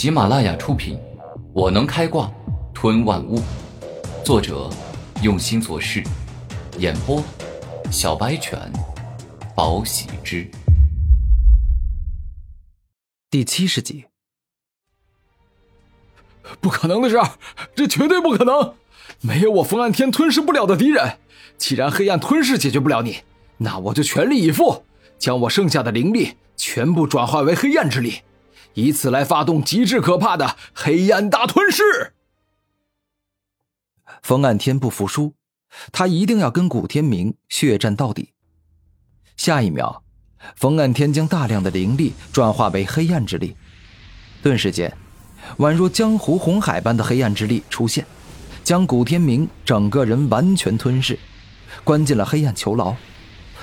喜马拉雅出品，《我能开挂吞万物》，作者用心做事，演播小白犬，宝喜之，第七十集。不可能的事，这绝对不可能！没有我冯岸天吞噬不了的敌人。既然黑暗吞噬解决不了你，那我就全力以赴，将我剩下的灵力全部转化为黑暗之力，以此来发动极致可怕的黑暗大吞噬。冯岸天不服输，他一定要跟古天明血战到底。下一秒，冯岸天将大量的灵力转化为黑暗之力，顿时间，宛若江湖红海般的黑暗之力出现，将古天明整个人完全吞噬。关进了黑暗囚牢，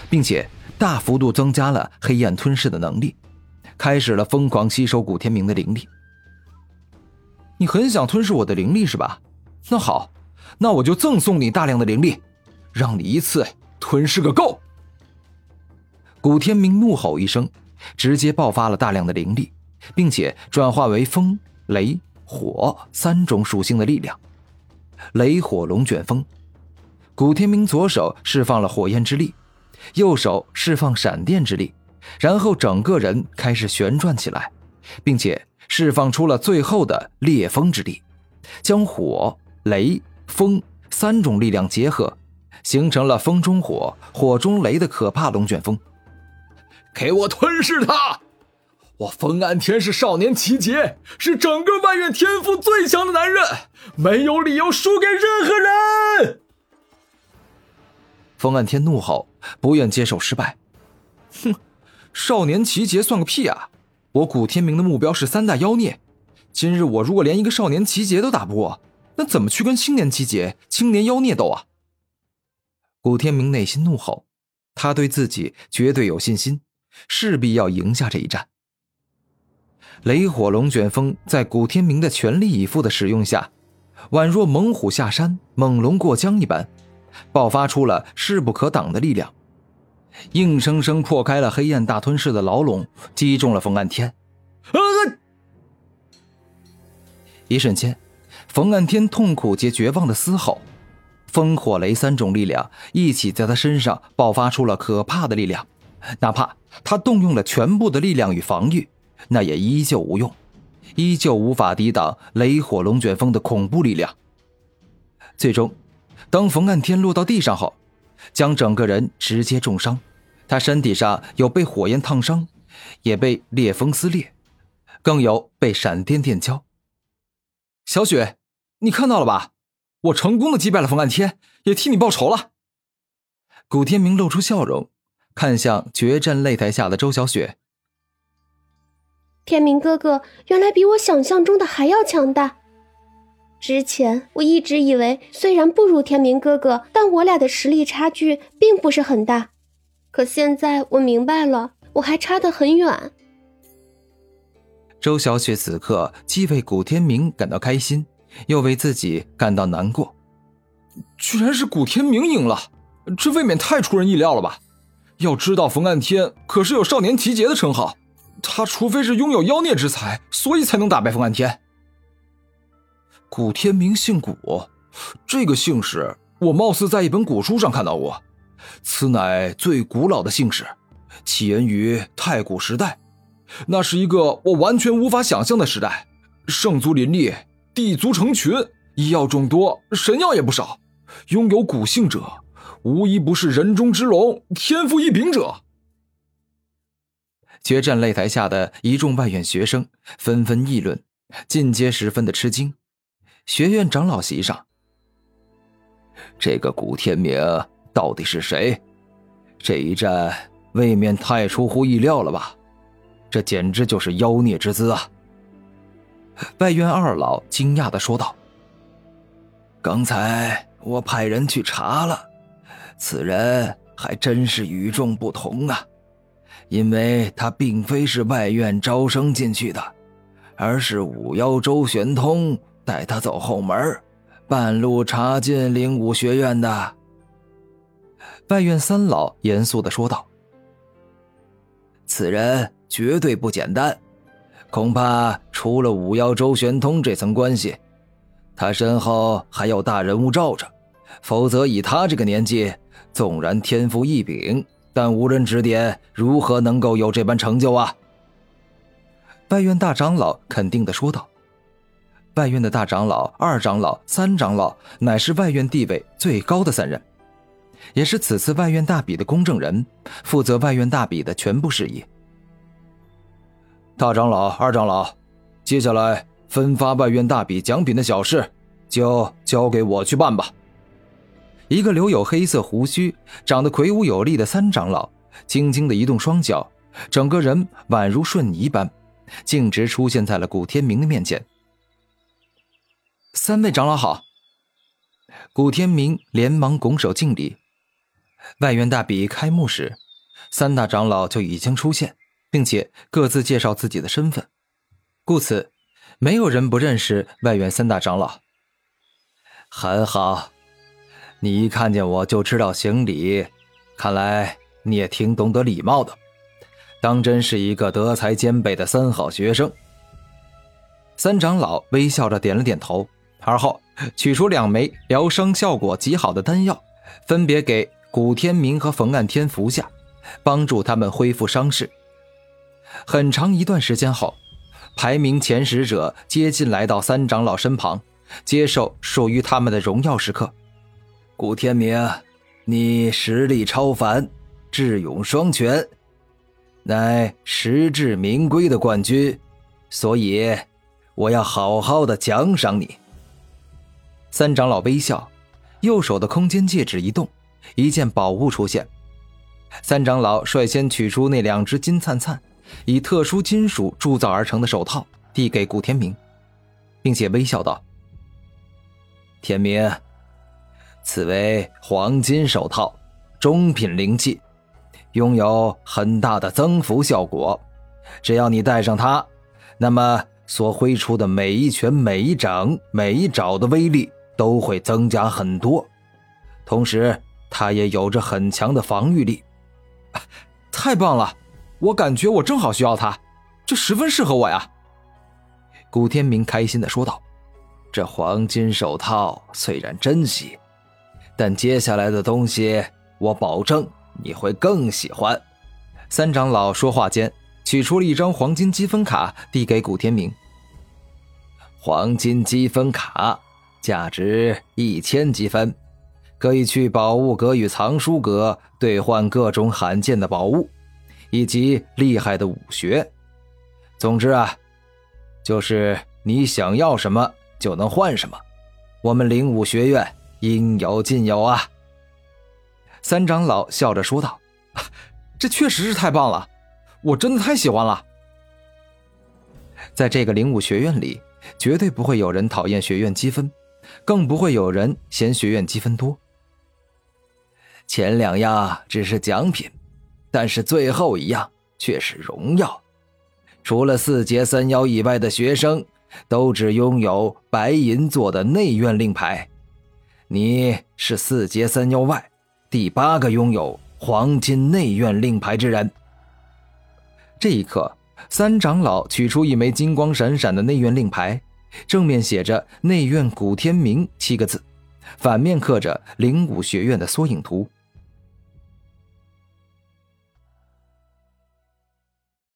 并且大幅度增加了黑暗吞噬的能力，开始了疯狂吸收古天明的灵力。你很想吞噬我的灵力是吧？那好，那我就赠送你大量的灵力，让你一次吞噬个够。古天明怒吼一声，直接爆发了大量的灵力，并且转化为风、雷、火三种属性的力量，雷火龙卷风。古天明左手释放了火焰之力，右手释放闪电之力，然后整个人开始旋转起来，并且释放出了最后的烈风之力，将火、雷、风三种力量结合，形成了风中火、火中雷的可怕龙卷风。给我吞噬他！我冯安天是少年奇杰，是整个外院天赋最强的男人，没有理由输给任何人。冯安天怒吼，不愿接受失败。哼，少年奇杰算个屁啊！我古天明的目标是三大妖孽，今日我如果连一个少年奇杰都打不过，那怎么去跟青年奇杰、青年妖孽斗啊？古天明内心怒吼，他对自己绝对有信心，势必要赢下这一战。雷火龙卷风在古天明的全力以赴的使用下，宛若猛虎下山、猛龙过江一般。爆发出了势不可挡的力量，硬生生破开了黑暗大吞噬的牢笼，击中了冯岸天。一瞬间，冯岸天痛苦且绝望的嘶吼，风、火、雷三种力量一起在他身上爆发出了可怕的力量，哪怕他动用了全部的力量与防御，那也依旧无用，依旧无法抵挡雷火龙卷风的恐怖力量。最终。当冯岸天落到地上后，将整个人直接重伤。他身体上有被火焰烫伤，也被烈风撕裂，更有被闪电电敲。小雪，你看到了吧？我成功的击败了冯岸天，也替你报仇了。古天明露出笑容，看向决战擂台下的周小雪。天明哥哥，原来比我想象中的还要强大。之前我一直以为，虽然不如天明哥哥，但我俩的实力差距并不是很大。可现在我明白了，我还差得很远。周小雪此刻既为古天明感到开心，又为自己感到难过。居然是古天明赢了，这未免太出人意料了吧？要知道，冯岸天可是有少年奇杰的称号，他除非是拥有妖孽之才，所以才能打败冯岸天。古天明姓古，这个姓氏我貌似在一本古书上看到过。此乃最古老的姓氏，起源于太古时代。那是一个我完全无法想象的时代，圣族林立，地族成群，医药众多，神药也不少。拥有古姓者，无一不是人中之龙，天赋异禀者。决战擂台下的一众外院学生纷纷议论，尽皆十分的吃惊。学院长老席上，这个古天明到底是谁？这一战未免太出乎意料了吧？这简直就是妖孽之姿啊！外院二老惊讶的说道：“刚才我派人去查了，此人还真是与众不同啊！因为他并非是外院招生进去的，而是五妖周玄通。”带他走后门，半路插进灵武学院的。外院三老严肃的说道：“此人绝对不简单，恐怕除了五妖周玄通这层关系，他身后还有大人物罩着，否则以他这个年纪，纵然天赋异禀，但无人指点，如何能够有这般成就啊？外院大长老肯定的说道。外院的大长老、二长老、三长老，乃是外院地位最高的三人，也是此次外院大比的公证人，负责外院大比的全部事宜。大长老、二长老，接下来分发外院大比奖品的小事，就交给我去办吧。一个留有黑色胡须、长得魁梧有力的三长老，轻轻的移动双脚，整个人宛如瞬移般，径直出现在了古天明的面前。三位长老好。古天明连忙拱手敬礼。外院大比开幕时，三大长老就已经出现，并且各自介绍自己的身份，故此没有人不认识外院三大长老。很好，你一看见我就知道行礼，看来你也挺懂得礼貌的，当真是一个德才兼备的三好学生。三长老微笑着点了点头。而后取出两枚疗伤效果极好的丹药，分别给古天明和冯岸天服下，帮助他们恢复伤势。很长一段时间后，排名前十者接近来到三长老身旁，接受属于他们的荣耀时刻。古天明，你实力超凡，智勇双全，乃实至名归的冠军，所以我要好好的奖赏你。三长老微笑，右手的空间戒指一动，一件宝物出现。三长老率先取出那两只金灿灿、以特殊金属铸造而成的手套，递给古天明，并且微笑道：“天明，此为黄金手套，中品灵器，拥有很大的增幅效果。只要你戴上它，那么所挥出的每一拳、每一掌、每一爪的威力。”都会增加很多，同时它也有着很强的防御力，太棒了！我感觉我正好需要它，这十分适合我呀。古天明开心的说道：“这黄金手套虽然珍惜，但接下来的东西我保证你会更喜欢。”三长老说话间，取出了一张黄金积分卡，递给古天明。黄金积分卡。价值一千积分，可以去宝物阁与藏书阁兑换各种罕见的宝物，以及厉害的武学。总之啊，就是你想要什么就能换什么。我们灵武学院应有尽有啊！三长老笑着说道：“这确实是太棒了，我真的太喜欢了。在这个灵武学院里，绝对不会有人讨厌学院积分。”更不会有人嫌学院积分多。前两样只是奖品，但是最后一样却是荣耀。除了四阶三妖以外的学生，都只拥有白银做的内院令牌。你是四阶三妖外第八个拥有黄金内院令牌之人。这一刻，三长老取出一枚金光闪闪的内院令牌。正面写着“内院古天明”七个字，反面刻着灵武学院的缩影图。